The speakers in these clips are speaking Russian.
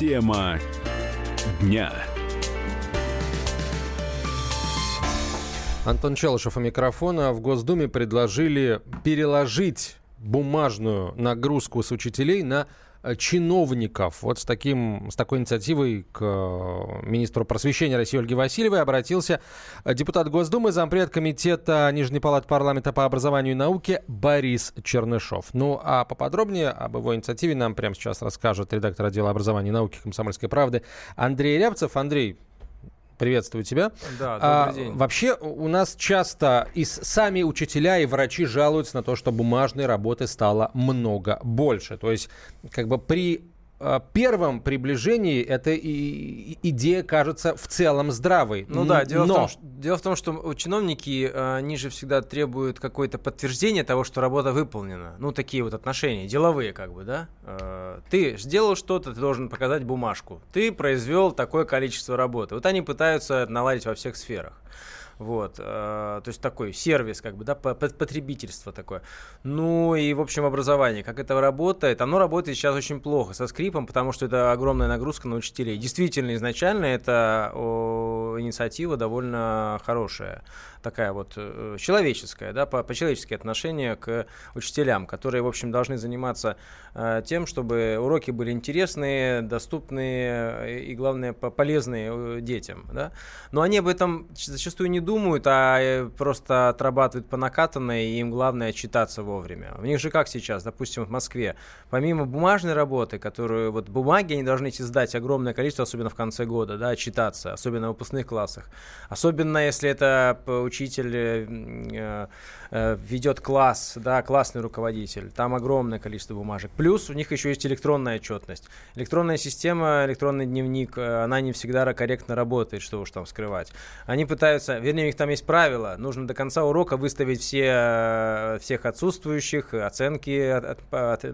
Тема дня. Антон Челышев у микрофона. В Госдуме предложили переложить бумажную нагрузку с учителей на чиновников. Вот с, таким, с такой инициативой к э, министру просвещения России Ольге Васильевой обратился э, депутат Госдумы, зампред комитета Нижней палаты парламента по образованию и науке Борис Чернышов. Ну, а поподробнее об его инициативе нам прямо сейчас расскажет редактор отдела образования и науки Комсомольской правды Андрей Рябцев. Андрей, Приветствую тебя. Да, добрый а, день. Вообще у нас часто и сами учителя и врачи жалуются на то, что бумажной работы стало много больше. То есть как бы при первом приближении эта идея кажется в целом здравой. Ну да, дело, Но... в, том, что, дело в том, что чиновники, э, они же всегда требуют какое-то подтверждение того, что работа выполнена. Ну, такие вот отношения, деловые как бы, да. Э, ты сделал что-то, ты должен показать бумажку. Ты произвел такое количество работы. Вот они пытаются наладить во всех сферах. Вот, э, то есть такой сервис, как бы, да, потребительство такое. Ну и, в общем, образование, как это работает? Оно работает сейчас очень плохо, со скрипом, потому что это огромная нагрузка на учителей. Действительно, изначально это инициатива довольно хорошая такая вот э, человеческая, да, по, по-человечески отношение к учителям, которые, в общем, должны заниматься э, тем, чтобы уроки были интересные, доступные э, и, главное, полезные детям, да. Но они об этом зачастую не думают, а просто отрабатывают по накатанной, и им главное читаться вовремя. У них же как сейчас, допустим, в Москве, помимо бумажной работы, которую вот бумаги они должны сдать огромное количество, особенно в конце года, да, читаться, особенно в выпускных классах. Особенно если это учитель э, э, ведет класс, да, классный руководитель, там огромное количество бумажек. Плюс у них еще есть электронная отчетность. Электронная система, электронный дневник, э, она не всегда корректно работает, что уж там скрывать. Они пытаются, вернее, у них там есть правила, нужно до конца урока выставить все, всех отсутствующих, оценки от, от,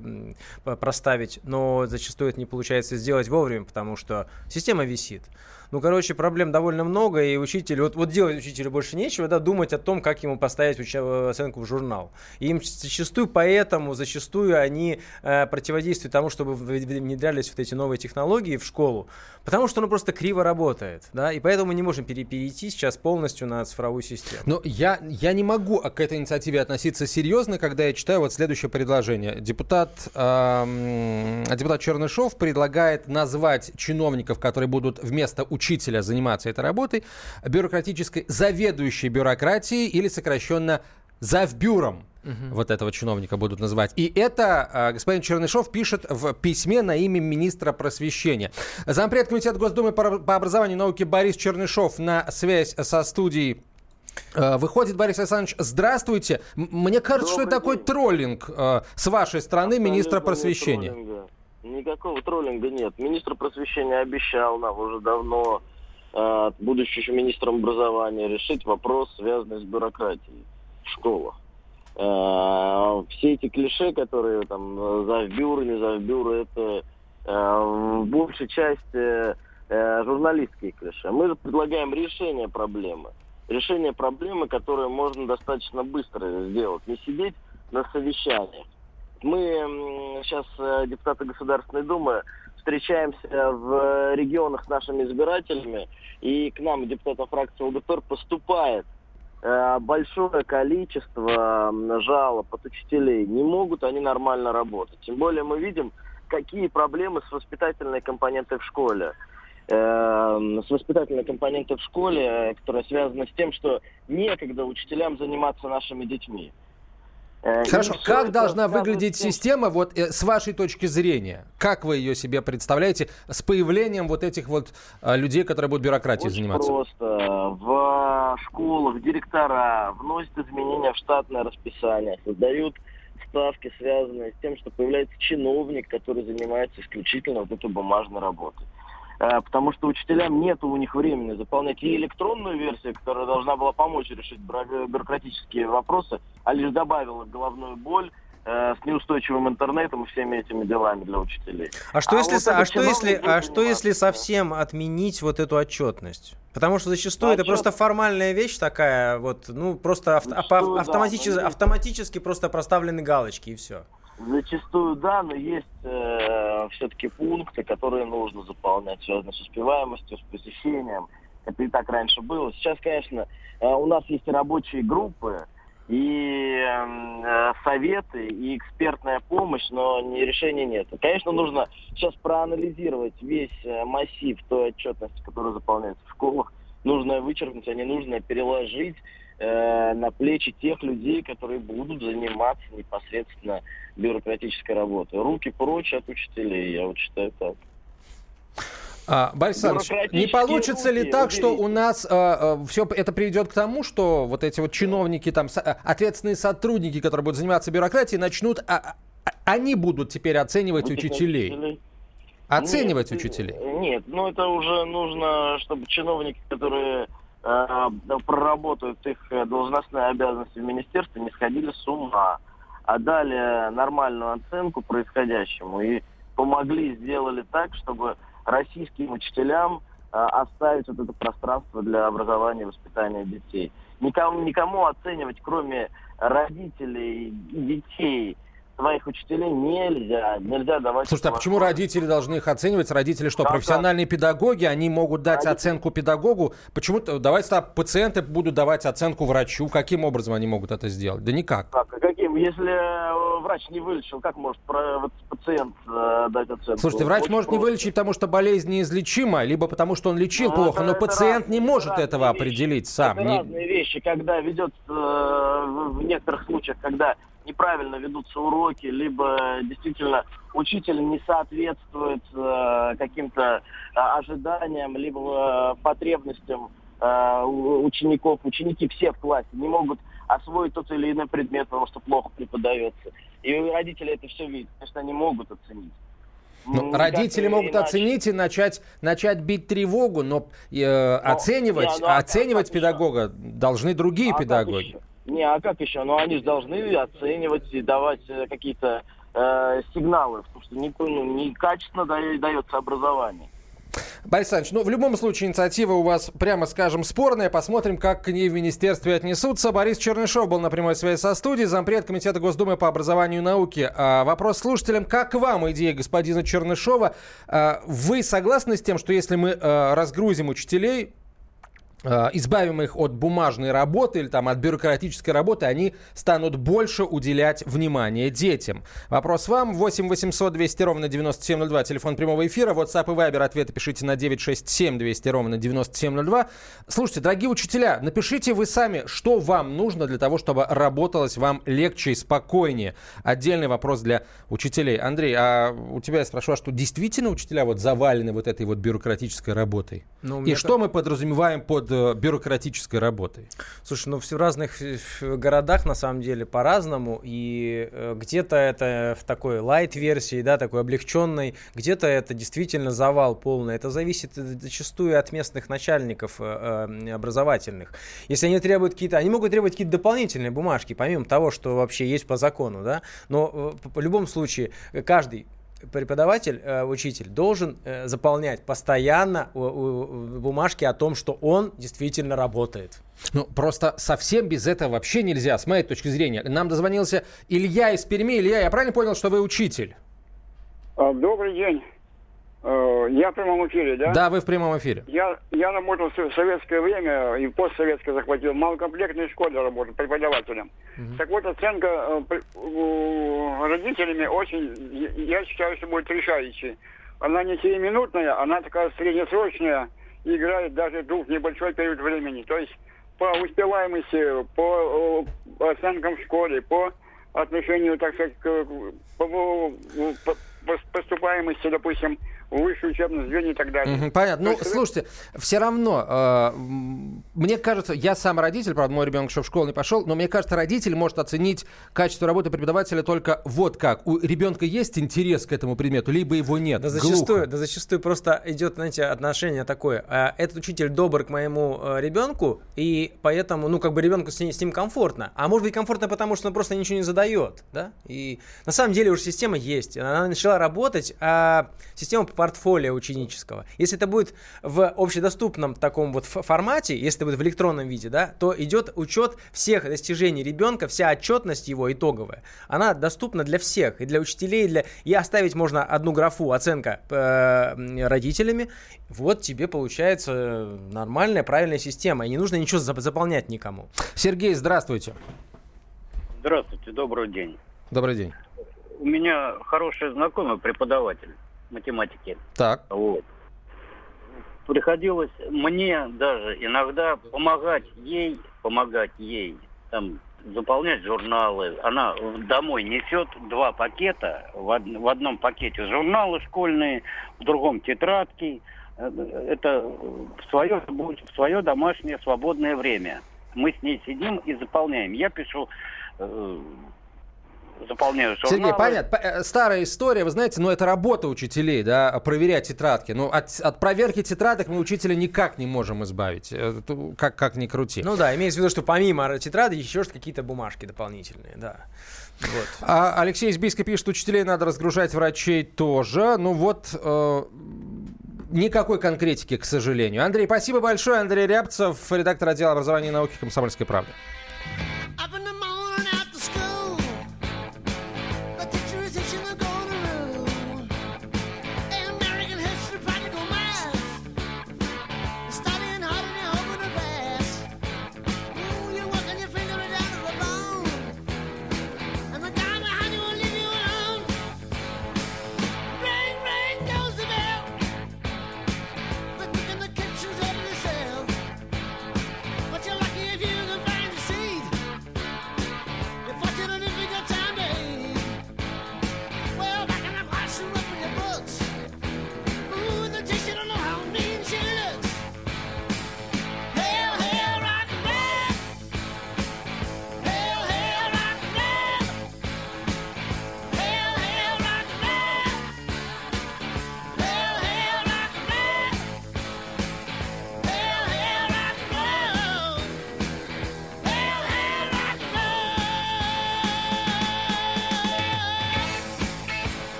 от, проставить, но зачастую это не получается сделать вовремя, потому что система висит. Ну, короче, проблем довольно много, и учитель, вот, вот делать учителю больше нечего, да, думать о том, как ему поставить уч- э, оценку в журнал. И им зачастую поэтому, зачастую они э, противодействуют тому, чтобы внедрялись вот эти новые технологии в школу, потому что оно просто криво работает, да, и поэтому мы не можем перейти сейчас полностью на цифровую систему. Но я, я не могу к этой инициативе относиться серьезно, когда я читаю вот следующее предложение. Депутат, э, депутат Чернышов предлагает назвать чиновников, которые будут вместо учителя заниматься этой работой, бюрократической, заведующей бюрократией или сокращенно завбюром угу. вот этого чиновника будут называть. И это э, господин Чернышов пишет в письме на имя министра просвещения. Зампред комитета Госдумы по, по образованию и науке Борис Чернышов на связь со студией а, Выходит, Борис Александрович, здравствуйте. Мне кажется, Добрый что это такой троллинг э, с вашей стороны, Абсолютно министра просвещения. Троллинга. Никакого троллинга нет. Министр просвещения обещал нам уже давно, э, будучи еще министром образования, решить вопрос, связанный с бюрократией в школах. Э, все эти клише, которые там завбюр, не завбюр, это э, в большей части журналистские клише. Мы предлагаем решение проблемы. Решение проблемы, которое можно достаточно быстро сделать. Не сидеть на совещаниях мы сейчас, э, депутаты Государственной Думы, встречаемся в регионах с нашими избирателями, и к нам, депутатам фракции ЛДПР, поступает э, большое количество жалоб от учителей. Не могут они нормально работать. Тем более мы видим, какие проблемы с воспитательной компонентой в школе. Э, с воспитательной компонентой в школе, которая связана с тем, что некогда учителям заниматься нашими детьми. Э, Хорошо, и как должна выглядеть система вот э, с вашей точки зрения? Как вы ее себе представляете с появлением вот этих вот э, людей, которые будут бюрократией Очень заниматься? просто. В школах директора вносят изменения в штатное расписание, создают ставки, связанные с тем, что появляется чиновник, который занимается исключительно вот этой бумажной работой. Э, потому что учителям нет у них времени заполнять и электронную версию, которая должна была помочь решить бюрократические вопросы, а лишь добавила головную боль э, с неустойчивым интернетом и всеми этими делами для учителей. А что а если, вот а что если, а что если совсем отменить вот эту отчетность? Потому что зачастую Отчет... это просто формальная вещь такая, вот, ну просто авто, зачастую, автоматически, да, автоматически просто проставлены галочки и все. Зачастую да, но есть э, все-таки пункты, которые нужно заполнять, связанные с успеваемостью, с посещением. Это и так раньше было. Сейчас, конечно, э, у нас есть рабочие группы, и э, советы, и экспертная помощь, но не, решения нет. Конечно, нужно сейчас проанализировать весь э, массив той отчетности, которая заполняется в школах. Нужно вычеркнуть, а не нужно переложить э, на плечи тех людей, которые будут заниматься непосредственно бюрократической работой. Руки прочь от учителей, я вот считаю так. А, Борис Александрович, не получится ли так, что у нас а, а, все это приведет к тому, что вот эти вот чиновники, там, со, а, ответственные сотрудники, которые будут заниматься бюрократией, начнут, а, а, они будут теперь оценивать будут учителей? учителей? Оценивать нет, учителей? Нет, ну это уже нужно, чтобы чиновники, которые э, проработают их должностные обязанности в министерстве, не сходили с ума, а дали нормальную оценку происходящему и помогли, сделали так, чтобы российским учителям э, оставить вот это пространство для образования и воспитания детей. Никому, никому оценивать, кроме родителей и детей, своих учителей нельзя. Нельзя давать... Слушайте, а почему родители должны их оценивать? Родители что, да, профессиональные да. педагоги? Они могут дать родители... оценку педагогу? Почему-то давайте так, пациенты будут давать оценку врачу. Каким образом они могут это сделать? Да никак. Как, каким? Если э, врач не вылечил, как может пациент э, дать оценку? Слушайте, врач Очень может просто. не вылечить, потому что болезнь неизлечима, либо потому что он лечил ну, плохо, это, но это пациент разные, не может этого вещи. определить сам. Это не... разные вещи, когда ведет э, в некоторых случаях, когда неправильно ведутся уроки, либо действительно учитель не соответствует каким-то ожиданиям, либо потребностям учеников. Ученики все в классе не могут освоить тот или иной предмет, потому что плохо преподается. И родители это все видят. Конечно, они могут оценить. Ну, родители могут иначе. оценить и начать, начать бить тревогу, но, э, но оценивать, не, ну, а оценивать педагога еще? должны другие а педагоги. Не, а как еще? Ну, они же должны оценивать и давать э, какие-то э, сигналы, потому что не, ну, некачественно дается образование. Борис Александрович, ну, в любом случае, инициатива у вас, прямо скажем, спорная. Посмотрим, как к ней в министерстве отнесутся. Борис Чернышов был на прямой связи со студией, зампред Комитета Госдумы по образованию и науке. А, вопрос слушателям. Как вам идея господина Чернышова? А, вы согласны с тем, что если мы а, разгрузим учителей, избавим их от бумажной работы или там от бюрократической работы, они станут больше уделять внимание детям. Вопрос вам. 8 800 200 ровно 9702, телефон прямого эфира. WhatsApp и Viber ответы пишите на 967 200 ровно 9702. Слушайте, дорогие учителя, напишите вы сами, что вам нужно для того, чтобы работалось вам легче и спокойнее. Отдельный вопрос для учителей. Андрей, а у тебя я спрашиваю, а что действительно учителя вот завалены вот этой вот бюрократической работой? Ну, и что мы подразумеваем под Э, бюрократической работой? Слушай, ну все в разных э, городах на самом деле по-разному, и э, где-то это в такой лайт-версии, да, такой облегченной, где-то это действительно завал полный. Это зависит зачастую от местных начальников образовательных. Если они требуют какие-то, они могут требовать какие-то дополнительные бумажки, помимо того, что вообще есть по закону, да, но в любом случае каждый преподаватель, э, учитель должен э, заполнять постоянно бумажки о том, что он действительно работает. Ну, просто совсем без этого вообще нельзя, с моей точки зрения. Нам дозвонился Илья из Перми. Илья, я правильно понял, что вы учитель? А, добрый день. Э, я в прямом эфире, да? Да, вы в прямом эфире. Я, я работал в советское время и постсоветское захватил. В малокомплектной школе работал преподавателем. Угу. Так вот, оценка э, родителями очень, я считаю, что будет решающей. Она не сиюминутная, она такая среднесрочная, играет даже двух небольшой период времени. То есть по успеваемости, по э, оценкам в школе, по отношению, так сказать, к, по, по, по поступаемости, допустим, высшее учебное заведение и так далее. Угу, понятно. Ну, слушайте, все равно, э, мне кажется, я сам родитель, правда, мой ребенок еще в школу не пошел, но мне кажется, родитель может оценить качество работы преподавателя только вот как. У ребенка есть интерес к этому предмету, либо его нет. Да зачастую, да зачастую просто идет, знаете, отношение такое. А этот учитель добр к моему э, ребенку, и поэтому, ну, как бы ребенку с ним, с ним комфортно. А может быть комфортно, потому что он просто ничего не задает, да? И на самом деле уже система есть. Она начала работать а, система портфолио ученического. Если это будет в общедоступном таком вот формате, если это будет в электронном виде, да, то идет учет всех достижений ребенка, вся отчетность его итоговая. Она доступна для всех, и для учителей, и для... И оставить можно одну графу оценка э, родителями. Вот тебе получается нормальная, правильная система, и не нужно ничего заполнять никому. Сергей, здравствуйте. Здравствуйте, добрый день. Добрый день. У меня хороший знакомый преподаватель математики. Так. Вот. Приходилось мне даже иногда помогать ей, помогать ей, там, заполнять журналы. Она домой несет два пакета. В, од- в одном пакете журналы школьные, в другом тетрадки. Э, Это в свое, в свое домашнее свободное время. Мы с ней сидим и заполняем. Я пишу э, заполняю журналы. Сергей, понятно. Э, Старая история, вы знаете, но это работа учителей, да, проверять тетрадки. Ну, от, от проверки тетрадок мы учителя никак не можем избавить, э, как, как ни крути. Ну да, имеется в виду, что помимо тетради еще какие-то бумажки дополнительные, да. Вот. А Алексей из Бийска пишет, учителей надо разгружать, врачей тоже. Ну вот, э, никакой конкретики, к сожалению. Андрей, спасибо большое. Андрей Рябцев, редактор отдела образования и науки «Комсомольской правды».